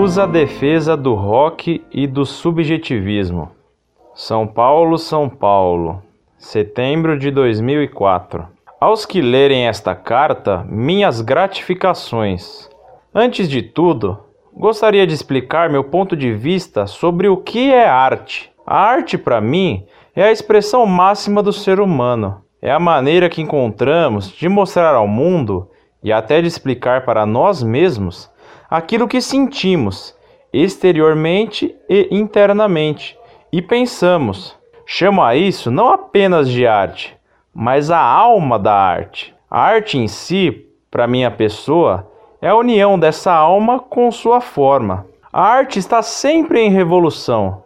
confusa defesa do rock e do subjetivismo. São Paulo, São Paulo, setembro de 2004. Aos que lerem esta carta, minhas gratificações. Antes de tudo, gostaria de explicar meu ponto de vista sobre o que é arte. A arte, para mim, é a expressão máxima do ser humano. É a maneira que encontramos de mostrar ao mundo e até de explicar para nós mesmos aquilo que sentimos, exteriormente e internamente, e pensamos. Chamo a isso não apenas de arte, mas a alma da arte. A arte em si, para minha pessoa, é a união dessa alma com sua forma. A arte está sempre em revolução,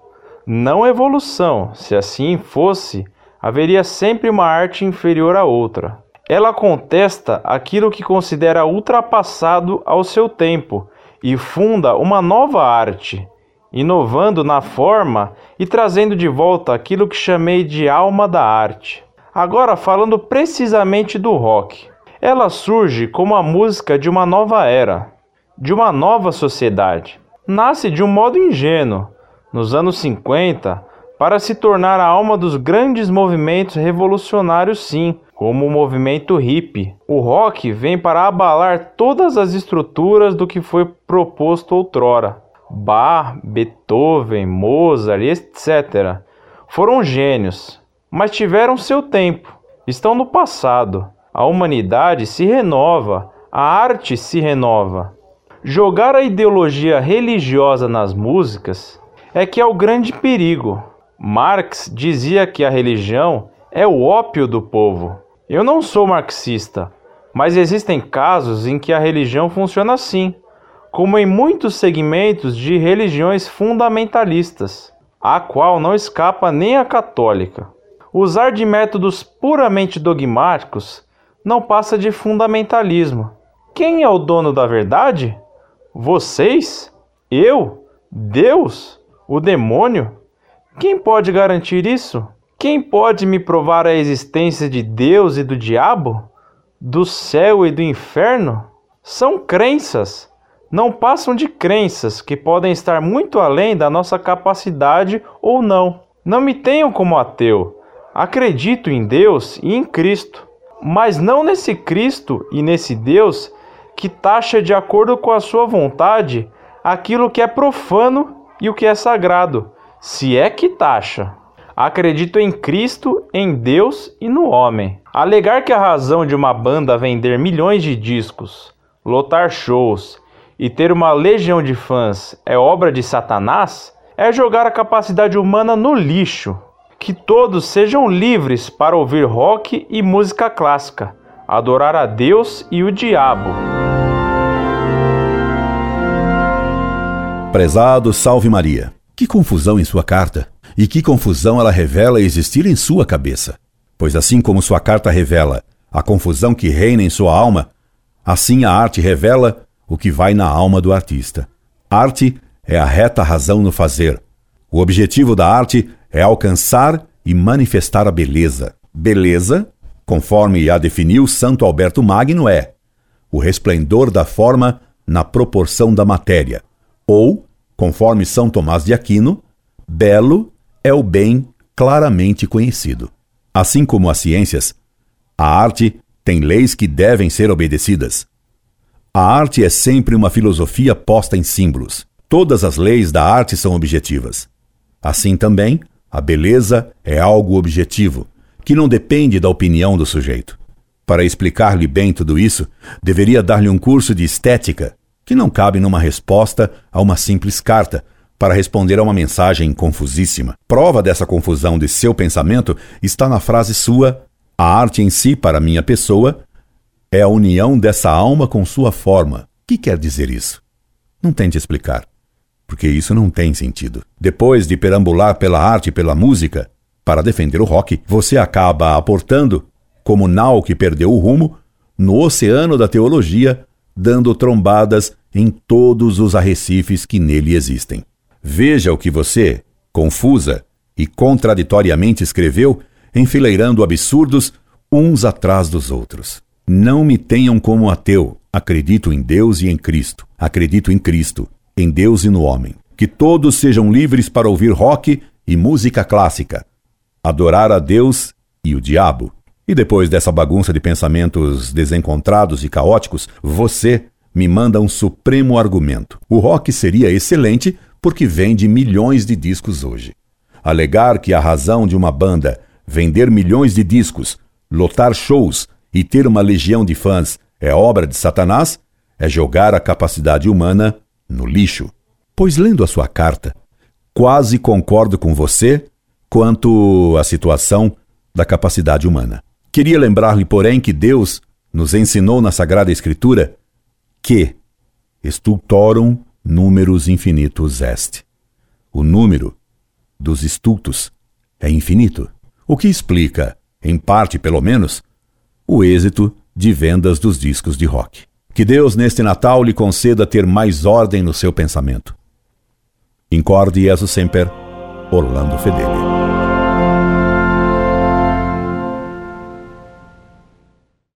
não evolução. Se assim fosse, haveria sempre uma arte inferior à outra. Ela contesta aquilo que considera ultrapassado ao seu tempo e funda uma nova arte, inovando na forma e trazendo de volta aquilo que chamei de alma da arte. Agora, falando precisamente do rock, ela surge como a música de uma nova era, de uma nova sociedade. Nasce de um modo ingênuo, nos anos 50, para se tornar a alma dos grandes movimentos revolucionários, sim, como o movimento hippie. O rock vem para abalar todas as estruturas do que foi proposto outrora. Bach, Beethoven, Mozart, etc. foram gênios, mas tiveram seu tempo, estão no passado. A humanidade se renova, a arte se renova. Jogar a ideologia religiosa nas músicas é que é o grande perigo. Marx dizia que a religião é o ópio do povo. Eu não sou marxista, mas existem casos em que a religião funciona assim, como em muitos segmentos de religiões fundamentalistas, a qual não escapa nem a católica. Usar de métodos puramente dogmáticos não passa de fundamentalismo. Quem é o dono da verdade? Vocês? Eu? Deus? O demônio? Quem pode garantir isso? Quem pode me provar a existência de Deus e do diabo? Do céu e do inferno? São crenças, não passam de crenças que podem estar muito além da nossa capacidade ou não. Não me tenham como ateu. Acredito em Deus e em Cristo, mas não nesse Cristo e nesse Deus que taxa de acordo com a sua vontade aquilo que é profano e o que é sagrado, se é que taxa. Acredito em Cristo, em Deus e no homem. Alegar que a razão de uma banda vender milhões de discos, lotar shows e ter uma legião de fãs é obra de Satanás é jogar a capacidade humana no lixo. Que todos sejam livres para ouvir rock e música clássica, adorar a Deus e o diabo. Prezado Salve Maria, que confusão em sua carta. E que confusão ela revela existir em sua cabeça. Pois assim como sua carta revela a confusão que reina em sua alma, assim a arte revela o que vai na alma do artista. Arte é a reta razão no fazer. O objetivo da arte é alcançar e manifestar a beleza. Beleza, conforme a definiu Santo Alberto Magno, é o resplendor da forma na proporção da matéria, ou, conforme São Tomás de Aquino, belo é o bem claramente conhecido. Assim como as ciências, a arte tem leis que devem ser obedecidas. A arte é sempre uma filosofia posta em símbolos. Todas as leis da arte são objetivas. Assim também, a beleza é algo objetivo, que não depende da opinião do sujeito. Para explicar-lhe bem tudo isso, deveria dar-lhe um curso de estética, que não cabe numa resposta a uma simples carta, para responder a uma mensagem confusíssima. Prova dessa confusão de seu pensamento está na frase sua: A arte em si, para minha pessoa, é a união dessa alma com sua forma. O que quer dizer isso? Não tente explicar, porque isso não tem sentido. Depois de perambular pela arte e pela música, para defender o rock, você acaba aportando, como nau que perdeu o rumo, no oceano da teologia, dando trombadas em todos os arrecifes que nele existem. Veja o que você, confusa e contraditoriamente escreveu, enfileirando absurdos uns atrás dos outros. Não me tenham como ateu. Acredito em Deus e em Cristo. Acredito em Cristo. em Deus e no homem. Que todos sejam livres para ouvir rock e música clássica, adorar a Deus e o diabo. E depois dessa bagunça de pensamentos desencontrados e caóticos, você me manda um supremo argumento. O rock seria excelente porque vende milhões de discos hoje. Alegar que a razão de uma banda vender milhões de discos, lotar shows e ter uma legião de fãs é obra de Satanás é jogar a capacidade humana no lixo. Pois lendo a sua carta, quase concordo com você quanto à situação da capacidade humana. Queria lembrar-lhe, porém, que Deus nos ensinou na Sagrada Escritura que estultorum números infinitos est. O número dos estultos é infinito, o que explica, em parte pelo menos, o êxito de vendas dos discos de rock. Que Deus neste Natal lhe conceda ter mais ordem no seu pensamento. Incorde Jesus Semper, Orlando Fedeli.